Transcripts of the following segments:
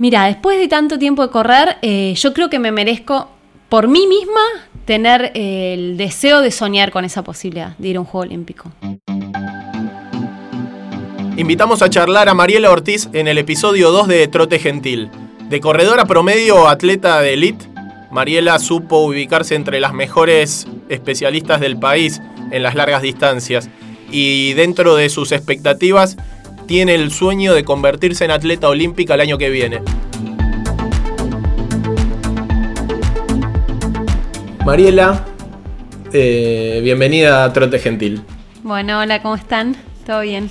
Mira, después de tanto tiempo de correr, eh, yo creo que me merezco por mí misma tener eh, el deseo de soñar con esa posibilidad de ir a un Juego Olímpico. Invitamos a charlar a Mariela Ortiz en el episodio 2 de Trote Gentil. De corredora promedio atleta de elite, Mariela supo ubicarse entre las mejores especialistas del país en las largas distancias y dentro de sus expectativas tiene el sueño de convertirse en atleta olímpica el año que viene. Mariela, eh, bienvenida a Trote Gentil. Bueno, hola, ¿cómo están? ¿Todo bien?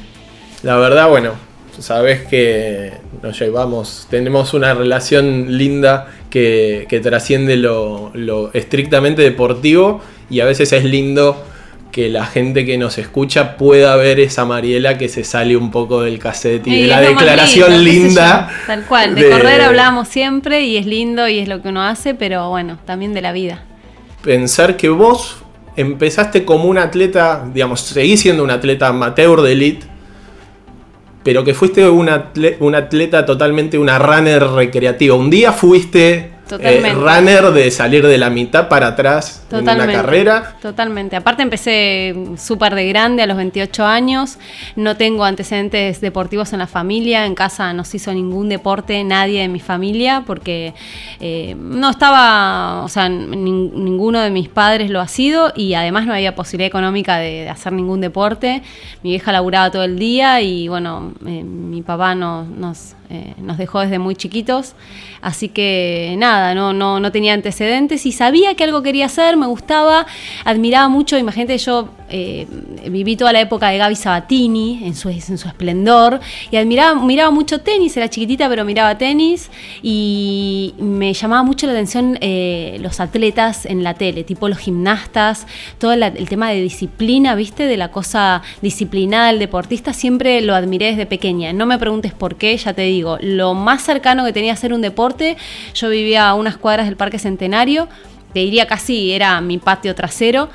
La verdad, bueno, sabes que nos llevamos, tenemos una relación linda que, trasciende lo, lo estrictamente deportivo y a veces es lindo que la gente que nos escucha pueda ver esa Mariela que se sale un poco del cassette y, de la declaración linda. Tal cual, de, correr hablamos siempre y es lindo y es lo que uno hace, pero bueno, también de la vida. Pensar que vos empezaste como un atleta, digamos, seguís siendo un atleta amateur de elite, pero que fuiste un atleta totalmente una runner recreativa. Un día fuiste eh, runner de salir de la mitad para atrás en una carrera. Totalmente. Aparte empecé súper de grande, a los 28 años. No tengo antecedentes deportivos en la familia. En casa no se hizo ningún deporte, nadie de mi familia, porque eh, no estaba, o sea, ninguno de mis padres lo ha sido y además no había posibilidad económica de, hacer ningún deporte. Mi vieja laburaba todo el día y bueno, eh, mi papá nos, nos dejó desde muy chiquitos. Así que nada, no, no, no tenía antecedentes y sabía que algo quería hacer, me gustaba, admiraba mucho, imagínate, yo eh, viví toda la época de Gaby Sabatini en su, en su esplendor y admiraba, miraba mucho tenis, era chiquitita pero miraba tenis y me llamaba mucho la atención eh, los atletas en la tele, tipo los gimnastas, todo el tema de disciplina, ¿viste? De la cosa disciplinada del deportista, siempre lo admiré desde pequeña. No me preguntes por qué, ya te digo, lo más cercano que tenía a ser un deporte yo vivía a unas cuadras del Parque Centenario, te diría casi era mi patio trasero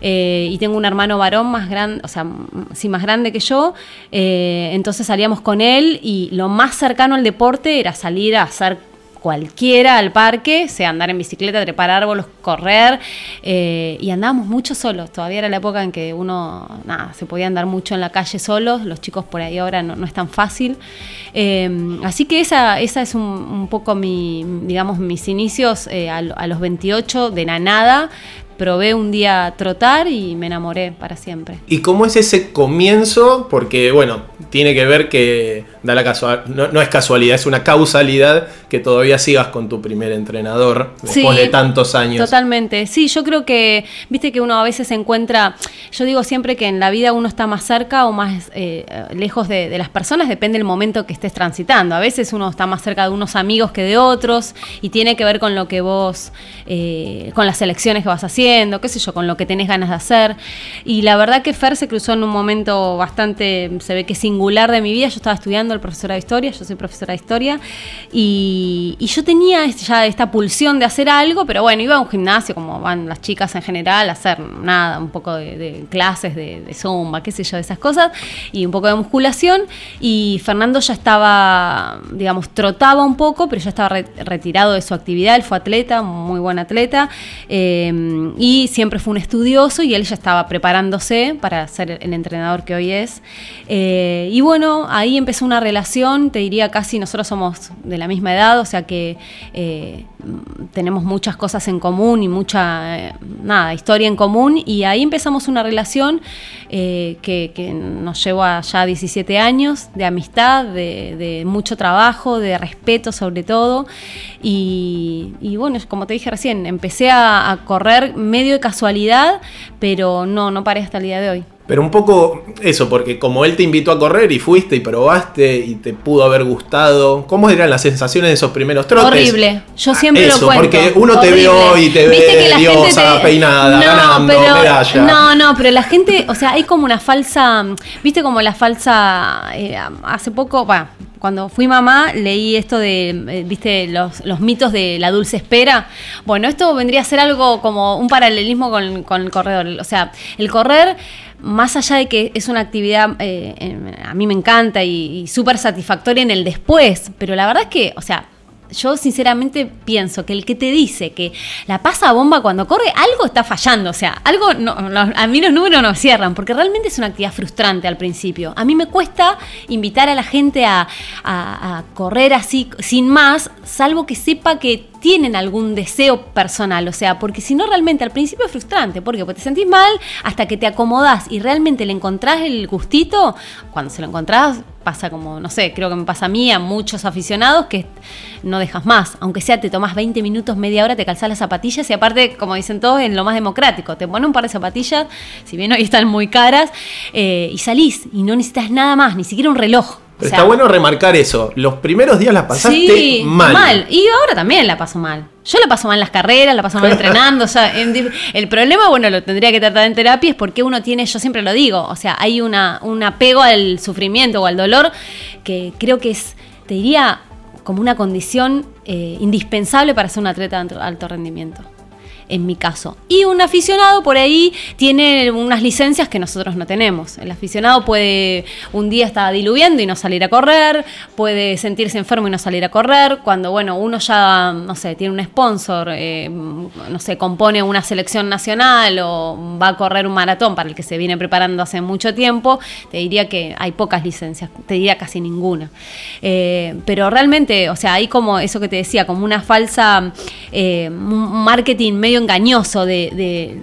eh, y tengo un hermano varón más grande, o sea, sí más grande que yo, eh, entonces salíamos con él y lo más cercano al deporte era salir a hacer cualquiera al parque, sea andar en bicicleta, trepar árboles, correr, eh, y andábamos mucho solos. Todavía era la época en que uno, nada, se podía andar mucho en la calle solos, los chicos por ahí ahora no, es tan fácil. Eh, así que esa, esa es un, poco mi, digamos, mis inicios eh, a, los 28 de la nada, probé un día trotar y me enamoré para siempre. ¿Y cómo es ese comienzo? Porque, bueno, tiene que ver que da la casual, no, es casualidad, es una causalidad que todavía sigas con tu primer entrenador después de tantos años. Totalmente, sí, yo creo que, viste que uno a veces se encuentra, yo digo siempre que en la vida uno está más cerca o más eh, lejos de, las personas, depende del momento que estés transitando. A veces uno está más cerca de unos amigos que de otros y tiene que ver con lo que vos, eh, con las elecciones que vas haciendo qué sé yo, con lo que tenés ganas de hacer. Y la verdad que Fer se cruzó en un momento bastante, se ve que singular de mi vida. Yo estaba estudiando el profesor de historia, yo soy profesora de historia, y, yo tenía ya esta pulsión de hacer algo, pero bueno, iba a un gimnasio, como van las chicas en general, hacer nada, un poco de, clases de, de, zumba, qué sé yo, de esas cosas, y un poco de musculación. Y Fernando ya estaba, digamos, trotaba un poco, pero ya estaba retirado de su actividad, él fue atleta, muy buen atleta. Eh, y siempre fue un estudioso y él ya estaba preparándose para ser el entrenador que hoy es. Eh, y bueno, ahí empezó una relación, te diría casi, nosotros somos de la misma edad, o sea que eh, tenemos muchas cosas en común y mucha, eh, nada, historia en común, y ahí empezamos una relación que, nos llevó a ya 17 años de amistad, de, mucho trabajo, de respeto sobre todo, y, bueno, como te dije recién, empecé a correr medio de casualidad, pero no, no paré hasta el día de hoy. Pero un poco eso, porque como él te invitó a correr y fuiste y probaste y te pudo haber gustado, ¿cómo eran las sensaciones de esos primeros trotes? Horrible, yo siempre lo cuento. Porque uno te vio y te ve diosa, peinada, no, ganando, medalla. No, no, pero la gente, o sea, hay como una falsa, viste como la falsa, eh, hace poco, bueno, cuando fui mamá leí esto de, eh, viste, los, los, mitos de la dulce espera. Bueno, esto vendría a ser algo como un paralelismo con, con el corredor. O sea, el correr más allá de que es una actividad, eh, a mí me encanta y, súper satisfactoria en el después, pero la verdad es que, o sea, yo sinceramente pienso que el que te dice que la pasa bomba cuando corre, algo está fallando. O sea, algo a mí los números no cierran, porque realmente es una actividad frustrante al principio. A mí me cuesta invitar a la gente a correr así, sin más, salvo que sepa que tienen algún deseo personal, o sea, porque si no realmente al principio es frustrante. Porque te sentís mal hasta que te acomodás y realmente le encontrás el gustito, cuando se lo encontrás pasa como, no sé, creo que me pasa a mí, a muchos aficionados, que no dejas más, aunque sea te tomás 20 minutos, media hora, te calzás las zapatillas y aparte, como dicen todos, en lo más democrático, te pones un par de zapatillas, si bien hoy están muy caras, eh, y salís y no necesitas nada más, ni siquiera un reloj pero está bueno remarcar eso. Los primeros días la pasaste mal. mal. Y ahora también la paso mal. Yo la paso mal en las carreras, la paso mal entrenando. o sea, el problema, bueno, lo tendría que tratar en terapia, es porque uno tiene, yo siempre lo digo, o sea, hay una, un apego al sufrimiento o al dolor que creo que es, te diría, como una condición eh, indispensable para ser un atleta de alto rendimiento en mi caso. Y un aficionado por ahí tiene unas licencias que nosotros no tenemos. El aficionado puede un día estar diluviendo y no salir a correr, puede sentirse enfermo y no salir a correr, cuando bueno, uno ya, no sé, tiene un sponsor, eh, no sé, compone una selección nacional o va a correr un maratón para el que se viene preparando hace mucho tiempo, te diría que hay pocas licencias, te diría casi ninguna. Eh, pero realmente, o sea, hay como eso que te decía, como una falsa eh, marketing medio engañoso de,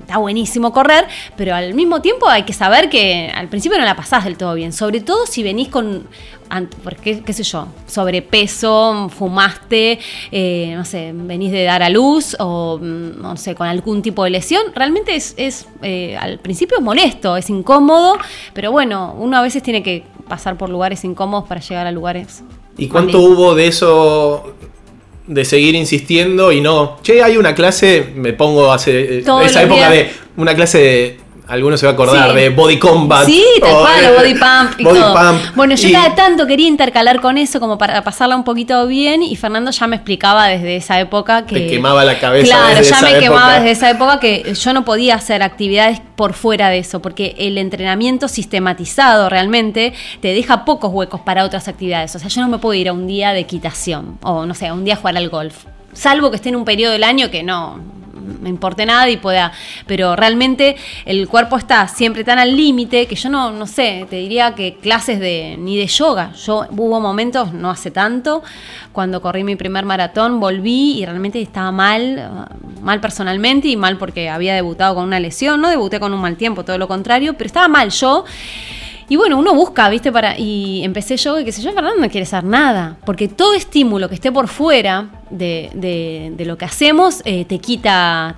está buenísimo correr, pero al mismo tiempo hay que saber que al principio no la pasás del todo bien, sobre todo si venís con, porque, qué sé yo, sobrepeso, fumaste, eh, no sé, venís de dar a luz o, mm, no sé, con algún tipo de lesión, realmente es, es eh, al principio es molesto, es incómodo, pero bueno, uno a veces tiene que pasar por lugares incómodos para llegar a lugares. ¿Y cuánto hubo de eso de seguir insistiendo y no, che, hay una clase, me pongo hace eh, esa época de una clase de algunos se va a acordar de Body Combat. Sí, tal cual, Body Pump y todo. Bueno, yo cada tanto quería intercalar con eso como para pasarla un poquito bien y Fernando ya me explicaba desde esa época que... Te quemaba la cabeza. Claro, ya me quemaba desde esa época que yo no podía hacer actividades por fuera de eso, porque el entrenamiento sistematizado realmente te deja pocos huecos para otras actividades. O sea, yo no me puedo ir a un día de equitación o, no sé, a un día a jugar al golf. Salvo que esté en un periodo del año que no, me importe nada y pueda. Pero realmente el cuerpo está siempre tan al límite que yo no, no sé, te diría que clases de ni de yoga. Yo hubo momentos, no hace tanto, cuando corrí mi primer maratón, volví y realmente estaba mal, mal personalmente y mal porque había debutado con una lesión. No debuté con un mal tiempo, todo lo contrario, pero estaba mal yo. Y bueno, uno busca, ¿viste? Para, y empecé yo, y qué sé yo, Fernando no quiere hacer nada. Porque todo estímulo que esté por fuera de, lo que hacemos eh, te quita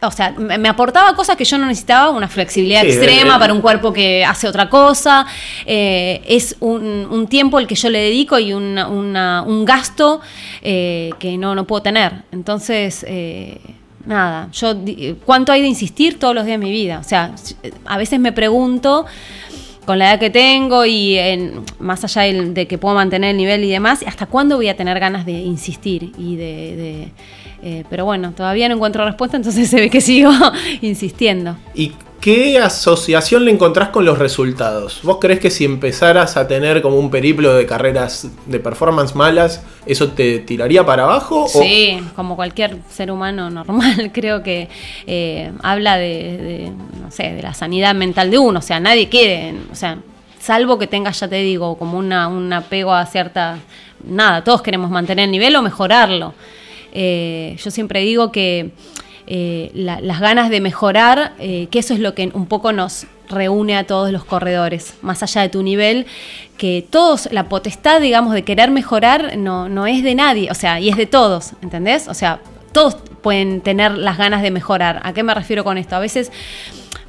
o sea, me aportaba cosas que yo no necesitaba, una flexibilidad extrema para un cuerpo que hace otra cosa. Eh, es un, tiempo el que yo le dedico y un gasto eh, que no, no puedo tener. Entonces, nada, yo, ¿cuánto hay de insistir todos los días de mi vida? O sea, a veces me pregunto con la edad que tengo y en, más allá de, que puedo mantener el nivel y demás, ¿hasta cuándo voy a tener ganas de insistir? y de, eh, Pero bueno, todavía no encuentro respuesta, entonces se ve que sigo insistiendo. ¿Y ¿Qué asociación le encontrás con los resultados? ¿Vos crees que si empezaras a tener como un periplo de carreras de performance malas, eso te tiraría para abajo? Sí, como cualquier ser humano normal, creo que eh, habla de, no sé, de la sanidad mental de uno. O sea, nadie quiere, o sea, salvo que tengas, ya te digo, como una, un apego a cierta... Nada, todos queremos mantener el nivel o mejorarlo. Eh, yo siempre digo que eh, las ganas de mejorar, eh, que eso es lo que un poco nos reúne a todos los corredores, más allá de tu nivel, que todos, la potestad, digamos, de querer mejorar no, no es de nadie, o sea, y es de todos, ¿entendés? O sea, todos pueden tener las ganas de mejorar. ¿A qué me refiero con esto? A veces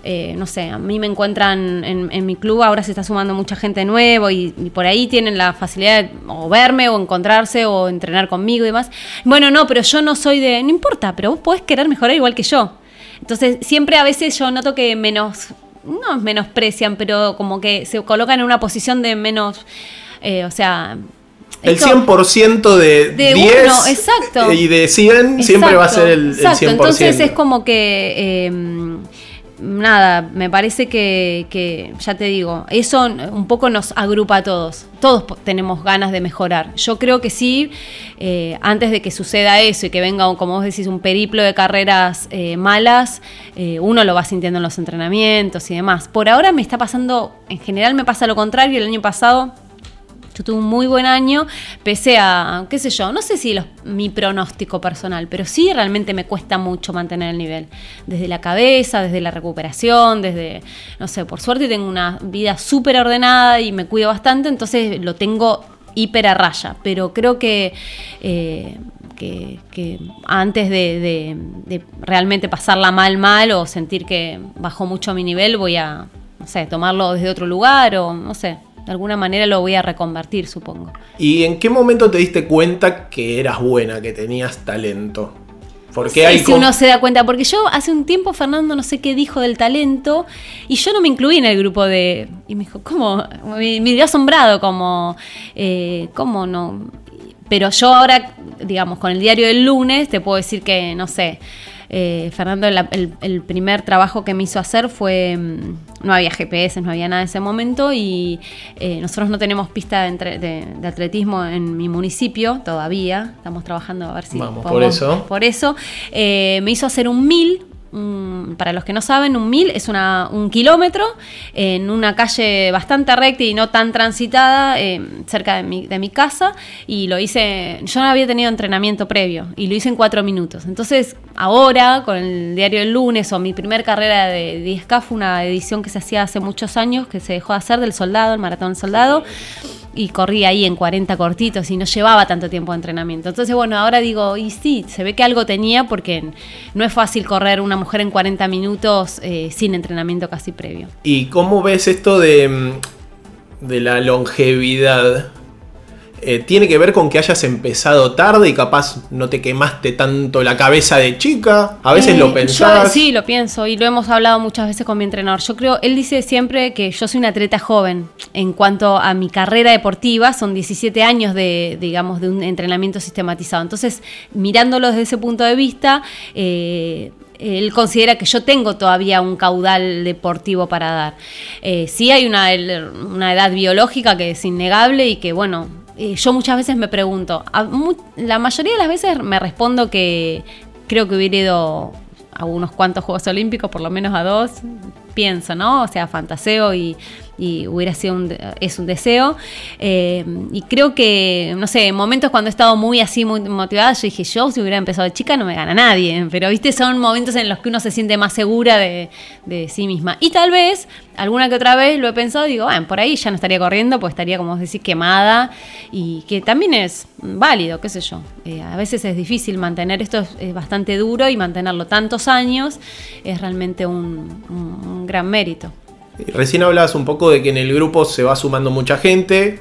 eh, no sé, a mí me encuentran en, mi club, ahora se está sumando mucha gente nuevo y, por ahí tienen la facilidad de o verme o encontrarse o entrenar conmigo y demás. Bueno, no, pero yo no soy de, no importa, pero vos podés querer mejorar igual que yo. Entonces, siempre a veces yo noto que menos, no menosprecian, pero como que se colocan en una posición de menos, eh, o sea, el 100% de, de 10 exacto. y de 100 siempre va a ser el, exacto. Entonces es como que... Eh, nada, me parece que, ya te digo, eso un poco nos agrupa a todos. Todos tenemos ganas de mejorar. Yo creo que sí, eh, antes de que suceda eso y que venga, como vos decís, un periplo de carreras eh, malas, eh, uno lo va sintiendo en los entrenamientos y demás. Por ahora me está pasando, en general me pasa lo contrario, el año pasado yo tuve un muy buen año, pese a, qué sé yo, no sé si mi pronóstico personal, pero sí realmente me cuesta mucho mantener el nivel. Desde la cabeza, desde la recuperación, desde, no sé, por suerte tengo una vida súper ordenada y me cuido bastante, entonces lo tengo hiper a raya, pero creo que... Eh, que, antes de, de, realmente pasarla mal, mal o sentir que bajó mucho mi nivel, voy a, no sé, tomarlo desde otro lugar o no sé, de alguna manera lo voy a reconvertir, supongo. ¿Y en qué momento te diste cuenta que eras buena, que tenías talento? Porque hay si uno se da cuenta, porque yo hace un tiempo Fernando no sé qué dijo del talento y yo no me incluí en el grupo de... Y me dijo, ¿cómo? Me, me dio asombrado como, eh, ¿cómo no? Pero yo ahora, digamos, con el diario del lunes, te puedo decir que, no sé, eh, Fernando, el, primer trabajo que me hizo hacer fue, mm, no había GPS, no había nada en ese momento y eh, nosotros no tenemos pista de, atletismo en mi municipio todavía, estamos trabajando a ver si... Vamos, por eso. Por eso, eh, me hizo hacer un mil para los que no saben, un mil es un kilómetro en una calle bastante recta y no tan transitada, eh, cerca de mi, casa, y lo hice, yo no había tenido entrenamiento previo, y lo hice en cuatro minutos. Entonces, ahora, con el diario del lunes o mi primer carrera de 10K, fue una edición que se hacía hace muchos años, que se dejó de hacer del soldado, el maratón soldado y corría ahí en 40 cortitos y no llevaba tanto tiempo de entrenamiento. Entonces, bueno, ahora digo, y sí, se ve que algo tenía porque no es fácil correr una mujer en 40 minutos eh, sin entrenamiento casi previo. ¿Y cómo ves esto de, mm, de la longevidad? Eh, tiene que ver con que hayas empezado tarde y capaz no te quemaste tanto la cabeza de chica. A veces lo eh, pensás. sí, lo pienso y lo hemos hablado muchas veces con mi entrenador. Yo creo, él dice siempre que yo soy una atleta joven. En cuanto a mi carrera deportiva, son 17 años de, digamos, de un entrenamiento sistematizado. Entonces, mirándolo desde ese punto de vista, eh, él considera que yo tengo todavía un caudal deportivo para dar. sí hay una, una edad biológica que es innegable y que, bueno, yo muchas veces me pregunto, la mayoría de las veces me respondo que creo que hubiera ido a unos cuantos Juegos Olímpicos, por lo menos a dos, pienso, ¿no? O sea, fantaseo y y hubiera sido un, es un deseo. Eh, y creo que, no sé, en momentos cuando he estado muy así, muy motivada, yo dije, yo si hubiera empezado de chica no me gana nadie. Pero, viste, son momentos en los que uno se siente más segura de, sí misma. Y tal vez, alguna que otra vez lo he pensado, digo, bueno, por ahí ya no estaría corriendo, pues estaría, como decís, quemada. Y que también es válido, qué sé yo. Eh, a veces es difícil mantener esto, es, bastante duro y mantenerlo tantos años es realmente un gran mérito. Recién hablabas un poco de que en el grupo se va sumando mucha gente,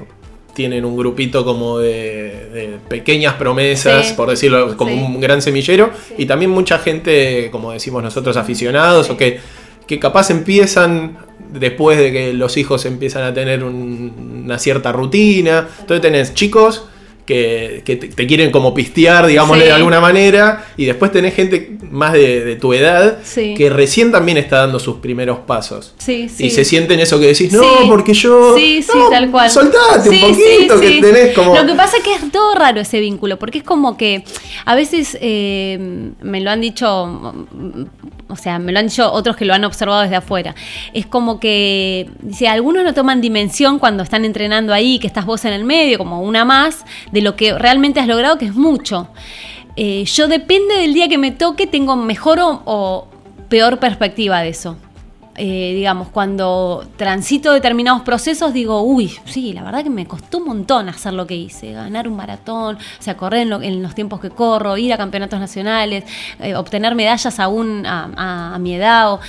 tienen un grupito como de, pequeñas promesas, por decirlo, como un gran semillero, y también mucha gente, como decimos nosotros, aficionados, o que, que capaz empiezan después de que los hijos empiezan a tener una cierta rutina. Entonces tenés chicos que, te, quieren como pistear, digámosle de alguna manera, y después tenés gente más de, tu edad que recién también está dando sus primeros pasos. y se sienten eso que decís, no, porque yo... Sí, sí, tal cual. Soltate un poquito, que tenés como... Lo que pasa es que es todo raro ese vínculo, porque es como que a veces eh, me lo han dicho, o sea, me lo han dicho otros que lo han observado desde afuera. Es como que, dice, algunos no toman dimensión cuando están entrenando ahí, que estás vos en el medio, como una más de lo que realmente has logrado, que es mucho. Eh, yo depende del día que me toque, tengo mejor o peor perspectiva de eso. Eh, digamos, cuando transito determinados procesos, digo, uy, sí, la verdad que me costó un montón hacer lo que hice, ganar un maratón, o sea, correr en, los tiempos que corro, ir a campeonatos nacionales, eh, obtener medallas aún a, mi edad.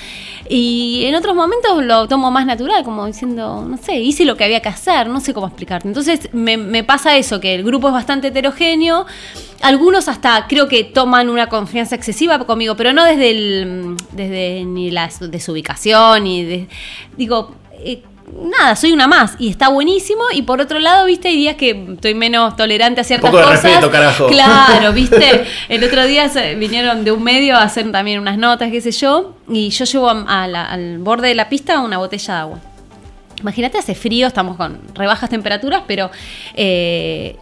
y en otros momentos lo tomo más natural, como diciendo, no sé, hice lo que había que hacer, no sé cómo explicarte. Entonces me, me pasa eso, que el grupo es bastante heterogéneo algunos hasta creo que toman una confianza excesiva conmigo, pero no desde, el, desde ni la desubicación, de, digo, eh, nada, soy una más y está buenísimo. Y por otro lado, viste, hay días que estoy menos tolerante a ciertas Poco de cosas. respeto, carajo. Claro, viste. El otro día vinieron de un medio a hacer también unas notas, qué sé yo. Y yo llevo a- a la- al borde de la pista una botella de agua. Imagínate, hace frío, estamos con rebajas temperaturas, pero eh,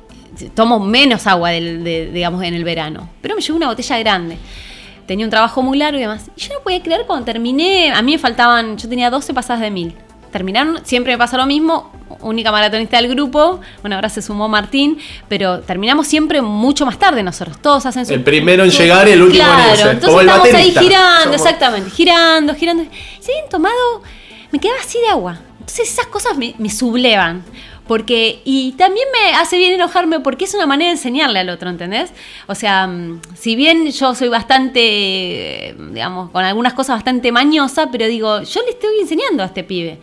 tomo menos agua del, de- digamos, en el verano. Pero me llevo una botella grande. Tenía un trabajo muy largo y demás. Y yo no podía creer cuando terminé, a mí me faltaban, yo tenía 12 pasadas de mil. Terminaron, siempre me pasa lo mismo, única maratonista del grupo, bueno, ahora se sumó Martín, pero terminamos siempre mucho más tarde nosotros, todos hacen su... El primero en llegar y el último en claro, irse, entonces como el estamos ahí girando, Somos- exactamente, girando, girando. Si habían tomado, me quedaba así de agua. Entonces esas cosas me, me sublevan. Porque, y también me hace bien enojarme porque es una manera de enseñarle al otro, ¿entendés? O sea, mm, si bien yo soy bastante, digamos, con algunas cosas bastante mañosa, pero digo, yo le estoy enseñando a este pibe.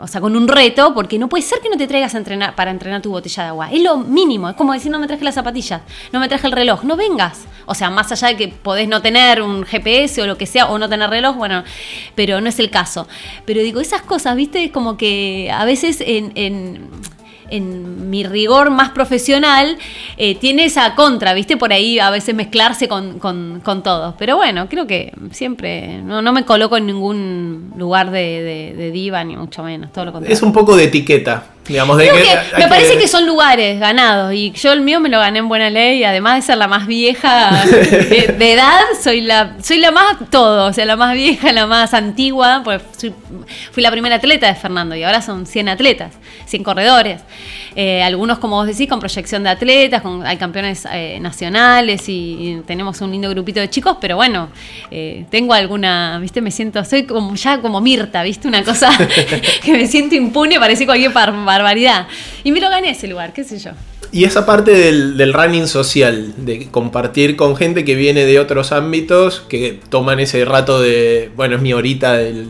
O sea, con un reto, porque no puede ser que no te traigas a entrenar para entrenar tu botella de agua. Es lo mínimo. Es como decir, no me traje las zapatillas, no me traje el reloj, no vengas. O sea, más allá de que podés no tener un GPS o lo que sea, o no tener reloj, bueno, pero no es el caso. Pero digo, esas cosas, viste, es como que a veces en. en en mi rigor más profesional, eh, tiene esa contra, ¿viste? Por ahí a veces mezclarse con, con, con todos. Pero bueno, creo que siempre no, no me coloco en ningún lugar de, de- de diva, ni mucho menos, todo lo contrario. Es un poco de etiqueta, digamos. De que me parece que son lugares ganados y yo el mío me lo gané en buena ley y además de ser la más vieja de, de edad, soy la soy la más todo, o sea, la más vieja, la más antigua, pues soy- fui la primera atleta de Fernando y ahora son 100 atletas, 100 corredores. Eh, algunos, como vos decís, con proyección de atletas, con, hay campeones eh, nacionales y, y tenemos un lindo grupito de chicos, pero bueno, eh, tengo alguna, viste, me siento, soy como ya como Mirta, viste, una cosa que me siento impune, parece cualquier bar- barbaridad. Y me lo gané ese lugar, qué sé yo. Y esa parte del, running social, de compartir con gente que viene de otros ámbitos, que toman ese rato de, bueno, es mi horita del,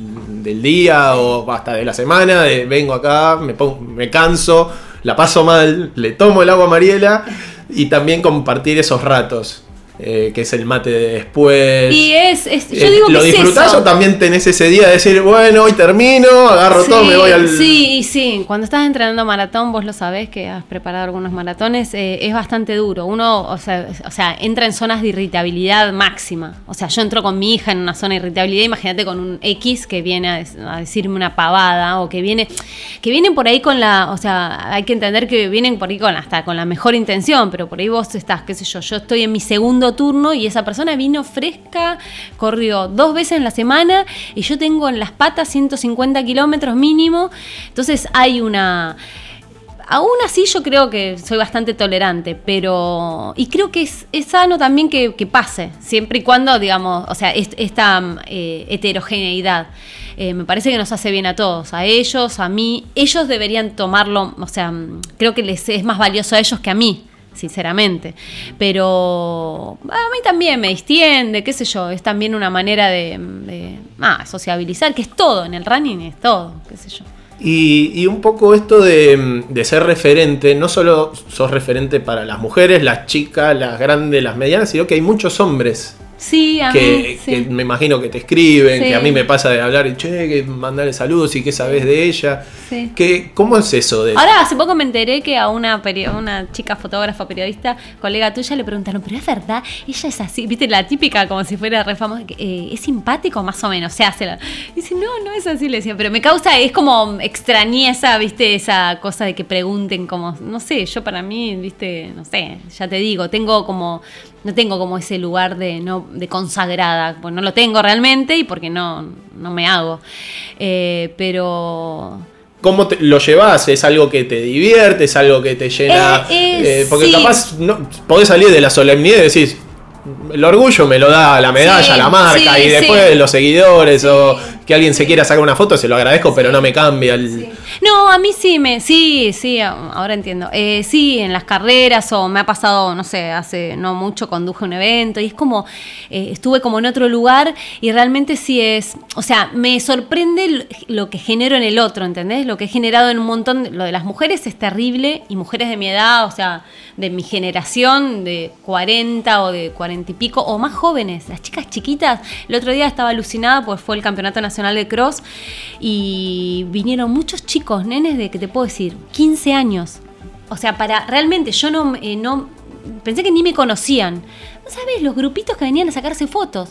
día o hasta de la semana, vengo acá, me, pongo- me canso, la paso mal, le tomo el agua a Mariela y también compartir esos ratos, eh, que es el mate de después. Y es, es- yo Eh, digo ¿Lo que es disfrutás eso. o también tenés ese día de decir, bueno, hoy termino, agarro todo, me voy al... Sí, sí. Cuando estás entrenando maratón, vos lo sabés que has preparado algunos maratones, eh, es bastante duro. Uno, o sea, o sea, entra en zonas de irritabilidad máxima. O sea, yo entro con mi hija en una zona de irritabilidad, imagínate con un X que viene a, a decirme una pavada o que viene, que vienen por ahí con la, o sea, hay que entender que vienen por ahí con hasta con la mejor intención, pero por ahí vos estás, qué sé yo, yo estoy en mi segundo turno y esa persona vino fresca, corrió dos veces en la semana y yo tengo en las patas 150 kilómetros mínimo, entonces hay una... Aún así yo creo que soy bastante tolerante, pero... Y creo que es, es sano también que, que pase, siempre y cuando, digamos, o sea, est- esta eh, heterogeneidad. Eh, me parece que nos hace bien a todos, a ellos, a mí. Ellos deberían tomarlo, o sea, creo que les es más valioso a ellos que a mí, sinceramente. Pero a mí también me distiende, qué sé yo, es también una manera de, de, ah, sociabilizar, que es todo, en el running es todo, qué sé yo. Y, un poco esto de, de ser referente, no solo sos referente para las mujeres, las chicas, las grandes, las medianas, sino que hay muchos hombres Sí, a que, mí, sí. que me imagino que te escriben, Sí. que a mí me pasa de hablar, y, che, que mandarle saludos y qué sabes de ella. Sí. Que, ¿Cómo es eso de Ahora, hace poco me enteré que a una, una chica fotógrafa, periodista, colega tuya, le preguntaron, pero es verdad, ella es así, viste, la típica, como si fuera re famosa, eh, es simpático más o menos, se hace la... Dice, no, no es así, le decía, pero me causa, es como extrañeza, viste, esa cosa de que pregunten como, no sé, yo para mí, viste, no sé, ya te digo, tengo como, no tengo como ese lugar de, no, de consagrada, pues no lo tengo realmente y porque no, no me hago, Eh, pero... ¿Cómo te- lo llevas? ¿Es algo que te divierte? ¿Es algo que te llena? Eh, eh, eh, porque sí. capaz no, podés salir de la solemnidad y decís, el orgullo me lo da la medalla, Sí, la marca, sí, y después sí. los seguidores o que alguien se quiera sacar una foto, se lo agradezco, pero no me cambia el... No, a mí sí me, sí, sí, ahora entiendo. Eh, sí, en las carreras o me ha pasado, no sé, hace no mucho conduje un evento y es como, eh, estuve como en otro lugar y realmente sí es, o sea, me sorprende lo que genero en el otro, ¿entendés? Lo que he generado en un montón, lo de las mujeres es terrible y mujeres de mi edad, o sea, de mi generación, de 40 o de 40 y pico, o más jóvenes, las chicas chiquitas. El otro día estaba alucinada, pues fue el Campeonato Nacional de Cross y vinieron muchos chicos, nenes de que te puedo decir, 15 años. O sea, para realmente yo no, eh, no pensé que ni me conocían. ¿No sabes los grupitos que venían a sacarse fotos?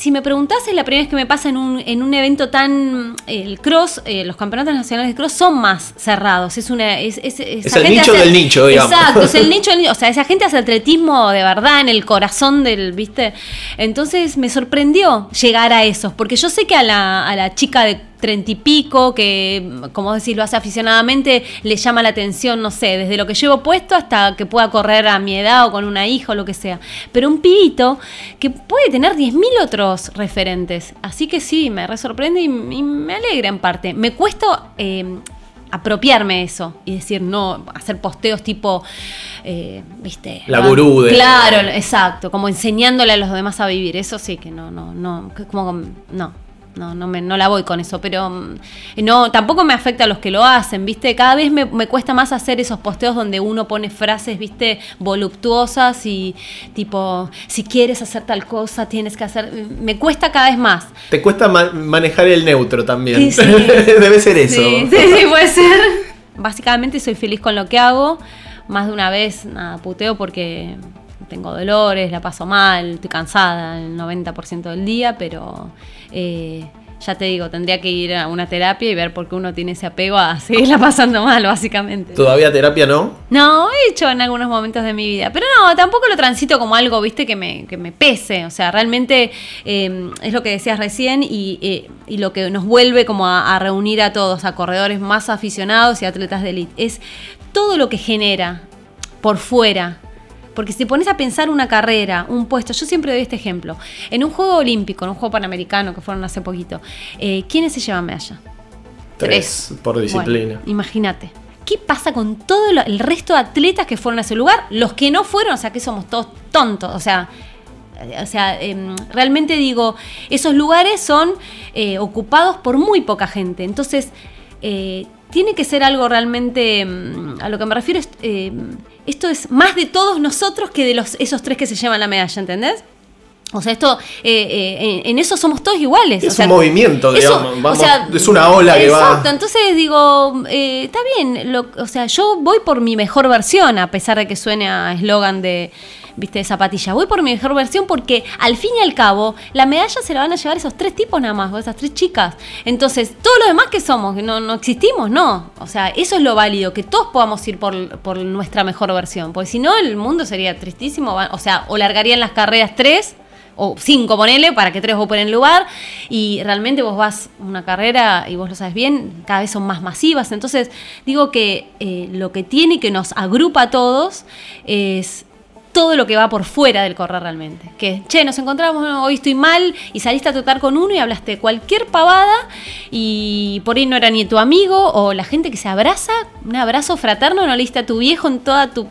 Si me preguntás, es la primera vez que me pasa en un, en un evento tan. El cross, eh, los campeonatos nacionales de cross son más cerrados. Es una. Es, es, es el nicho del nicho, digamos. Exacto, es el nicho del nicho. O sea, esa gente hace atletismo de verdad en el corazón del. ¿Viste? Entonces me sorprendió llegar a esos, porque yo sé que a la, a la chica de treinta y pico, que, como decís, lo hace aficionadamente, le llama la atención, no sé, desde lo que llevo puesto hasta que pueda correr a mi edad o con una hija o lo que sea. Pero un pibito que puede tener 10.000 otros referentes. Así que sí, me re sorprende y, me alegra en parte. Me cuesta... Eh, apropiarme eso y decir no, hacer posteos tipo, eh, viste. La gurú de. Claro, exacto, como enseñándole a los demás a vivir. Eso sí que no, no, no, como, no no, no, me, no la voy con eso, pero mm, no, tampoco me afecta a los que lo hacen, ¿viste? Cada vez me, cuesta más hacer esos posteos donde uno pone frases, ¿viste? Voluptuosas y tipo, si quieres hacer tal cosa, tienes que hacer... Me cuesta cada vez más. Te cuesta manejar el neutro también. Debe ser eso. Sí, sí, puede ser. Básicamente soy feliz con lo que hago. Más de una vez, nada, puteo porque tengo dolores, la paso mal, estoy cansada el 90% del día, pero eh, ya te digo, tendría que ir a una terapia y ver por qué uno tiene ese apego a seguirla pasando mal, básicamente. ¿Todavía terapia no? No, he hecho en algunos momentos de mi vida, pero no, tampoco lo transito como algo, viste, que me, que me pese, o sea, realmente eh, es lo que decías recién eh, y, lo que nos vuelve como a, a reunir a todos, a corredores más aficionados y atletas de élite, es todo lo que genera por fuera porque si pones a pensar una carrera, un puesto, yo siempre doy este ejemplo. En un juego olímpico, en un juego panamericano que fueron hace poquito, eh, ¿quiénes se llevan medalla? Tres, por disciplina. Imagínate. ¿Qué pasa con todo el resto de atletas que fueron a ese lugar? Los que no fueron, o sea, que somos todos tontos. O sea, o sea, em, realmente digo, esos lugares son eh, ocupados por muy poca gente. Entonces, eh, tiene que ser algo realmente, em, a lo que me refiero es em, esto es más de todos nosotros que de los, esos tres que se llevan la medalla, ¿entendés? O sea, esto, eh, eh, en eso somos todos iguales. Es un movimiento, digamos. es una ola que va. Exacto, entonces digo, eh, está bien. o sea, yo voy por mi mejor versión, a pesar de que suene a eslogan de, viste, de zapatilla. Voy por mi mejor versión porque al fin y al cabo la medalla se la van a llevar esos tres tipos nada más, o esas tres chicas. Entonces, todos los demás que somos, no, no existimos, no. O sea, eso es lo válido, que todos podamos ir por, por nuestra mejor versión. Porque si no, el mundo sería tristísimo. O sea, o largarían las carreras tres o cinco ponele, para que tres ocupen el lugar, y realmente vos vas una carrera, y vos lo sabes bien, cada vez son más masivas, entonces digo que eh, lo que tiene que nos agrupa a todos es todo lo que va por fuera del correr realmente. Que, che, nos encontramos, hoy estoy mal y saliste a tratar con uno y hablaste cualquier pavada y por ahí no era ni tu amigo o la gente que se abraza, un abrazo fraterno, no le diste a tu viejo en toda tu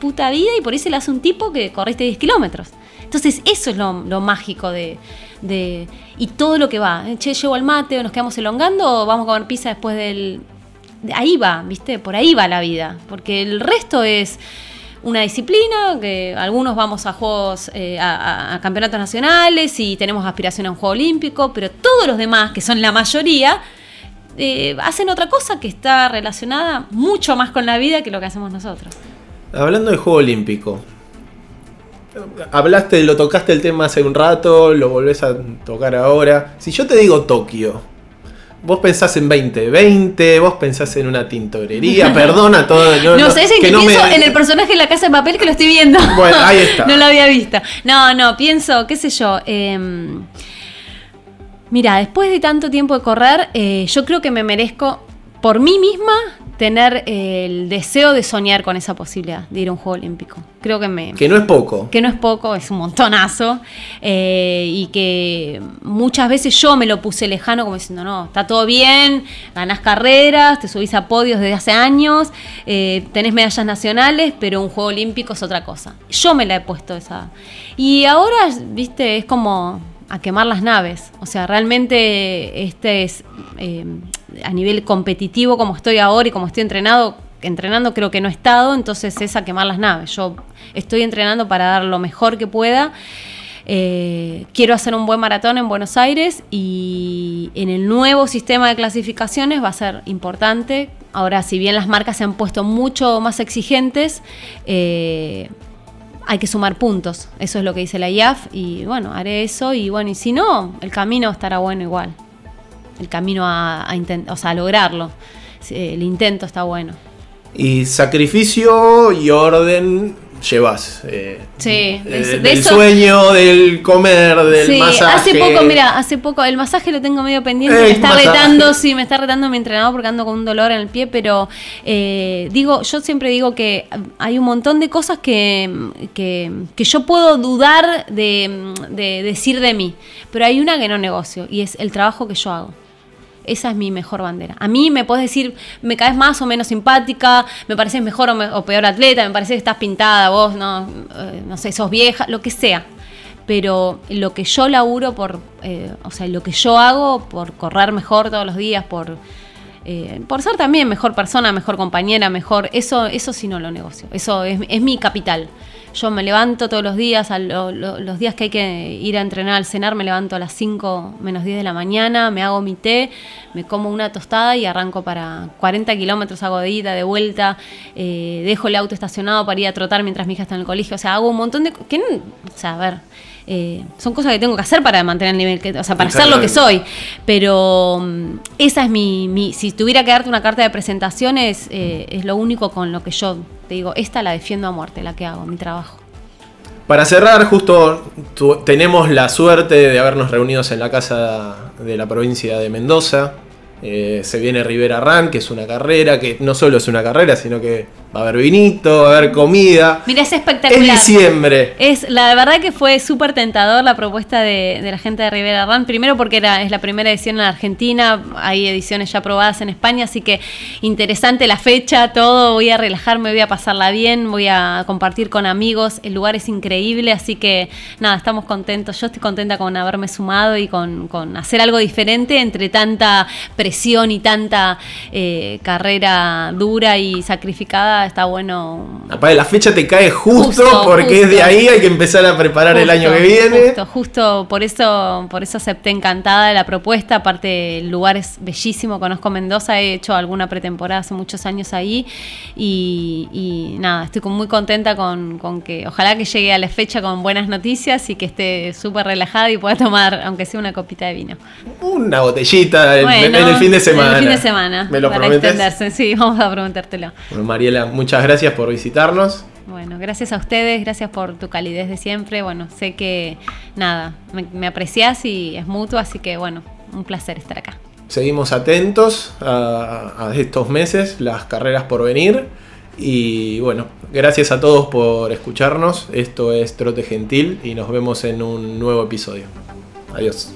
puta vida y por ahí se le hace un tipo que corriste 10 kilómetros. Entonces eso es lo, mágico de, de, Y todo lo que va. Che, llevo al mate o nos quedamos elongando o vamos a comer pizza después del... Ahí va, ¿viste? Por ahí va la vida. Porque el resto es una disciplina, que algunos vamos a juegos, eh, a, campeonatos nacionales y tenemos aspiración a un juego olímpico, pero todos los demás, que son la mayoría, eh, hacen otra cosa que está relacionada mucho más con la vida que lo que hacemos nosotros. Hablando de juego olímpico, hablaste, lo tocaste el tema hace un rato, lo volvés a tocar ahora. Si yo te digo Tokio, Vos pensás en 2020, vos pensás en una tintorería, perdona todo. No, no, sé, que, pienso en el personaje de la casa de papel que lo estoy viendo. Bueno, ahí está. no lo había visto. No, no, pienso, qué sé yo. Em, mira, después de tanto tiempo de correr, eh, yo creo que me merezco por mí misma tener el deseo de soñar con esa posibilidad de ir a un Juego Olímpico. Creo que me... Que no es poco. Que no es poco, es un montonazo. Eh, y que muchas veces yo me lo puse lejano como diciendo, no, está todo bien, ganás carreras, te subís a podios desde hace años, eh, tenés medallas nacionales, pero un Juego Olímpico es otra cosa. Yo me la he puesto esa... Y ahora, viste, es como a quemar las naves. O sea, realmente este es... Eh, a nivel competitivo como estoy ahora y como estoy entrenado, entrenando creo que no he estado, entonces es a quemar las naves. Yo estoy entrenando para dar lo mejor que pueda. Eh, quiero hacer un buen maratón en Buenos Aires y en el nuevo sistema de clasificaciones va a ser importante. Ahora, si bien las marcas se han puesto mucho más exigentes, eh, hay que sumar puntos. Eso es lo que dice la IAF y bueno, haré eso y bueno, y si no, el camino estará bueno igual. El camino a, o sea, a lograrlo. El intento está bueno. Y sacrificio y orden llevas. Eh, sí, del sueño, del comer, del sí, Hace poco, mira, hace poco, el masaje lo tengo medio pendiente, me está retando, sí, me está retando mi entrenador porque ando con un dolor en el pie, pero eh, digo, yo siempre digo que hay un montón de cosas que, que, yo puedo dudar de, de decir de mí, pero hay una que no negocio y es el trabajo que yo hago. Esa es mi mejor bandera. A mí me puedes decir, me caes más o menos simpática, me pareces mejor o, peor atleta, me parece que estás pintada, vos no, eh, no sé, sos vieja, lo que sea. Pero lo que yo laburo por, eh, o sea, lo que yo hago por correr mejor todos los días, por, eh, por ser también mejor persona, mejor compañera, mejor, eso, eso sí no lo negocio. Eso es, es mi capital. Yo me levanto todos los días, a los días que hay que ir a entrenar al cenar, me levanto a las 5 menos 10 de la mañana, me hago mi té, me como una tostada y arranco para 40 kilómetros, hago de ida, de vuelta, eh, dejo el auto estacionado para ir a trotar mientras mi hija está en el colegio. O sea, hago un montón de... O sea, a ver, eh, son cosas que tengo que hacer para mantener el nivel, o sea, para ser lo que soy. Pero mm, esa es mi, Si tuviera que darte una carta de presentaciones, eh, es lo único con lo que yo te digo, esta la defiendo a muerte, la que hago, mi trabajo. Para cerrar, justo tenemos la suerte de habernos reunidos en la casa de la provincia de Mendoza. Eh, se viene Rivera Run, que es una carrera, que no solo es una carrera, sino que Va a haber vinito, va a haber comida. Mira, es espectacular. Es diciembre. Es, la verdad que fue súper tentador la propuesta de, la gente de Rivera Run. Primero porque era, es la primera edición en Argentina, hay ediciones ya probadas en España, así que interesante la fecha, todo. Voy a relajarme, voy a pasarla bien, voy a compartir con amigos. El lugar es increíble, así que nada, estamos contentos. Yo estoy contenta con haberme sumado y con, hacer algo diferente entre tanta presión y tanta eh, carrera dura y sacrificada está bueno. Aparte, la fecha te cae justo, porque es de ahí, hay que empezar a preparar el año que viene. Justo, justo, por eso, por eso acepté encantada la propuesta. Aparte, el lugar es bellísimo, conozco Mendoza, he hecho alguna pretemporada hace muchos años ahí. Y, nada, estoy muy contenta con, que ojalá que llegue a la fecha con buenas noticias y que esté súper relajada y pueda tomar, aunque sea una copita de vino. Una botellita en, el fin de semana. En el fin de semana. ¿Me lo sí, vamos a prometértelo. Bueno, Mariela, muchas gracias por visitarnos. Bueno, gracias a ustedes, gracias por tu calidez de siempre. Bueno, sé que nada, me, aprecias y es mutuo, así que bueno, un placer estar acá. Seguimos atentos a, estos meses, las carreras por venir. Y bueno, gracias a todos por escucharnos. Esto es Trote Gentil y nos vemos en un nuevo episodio. Adiós.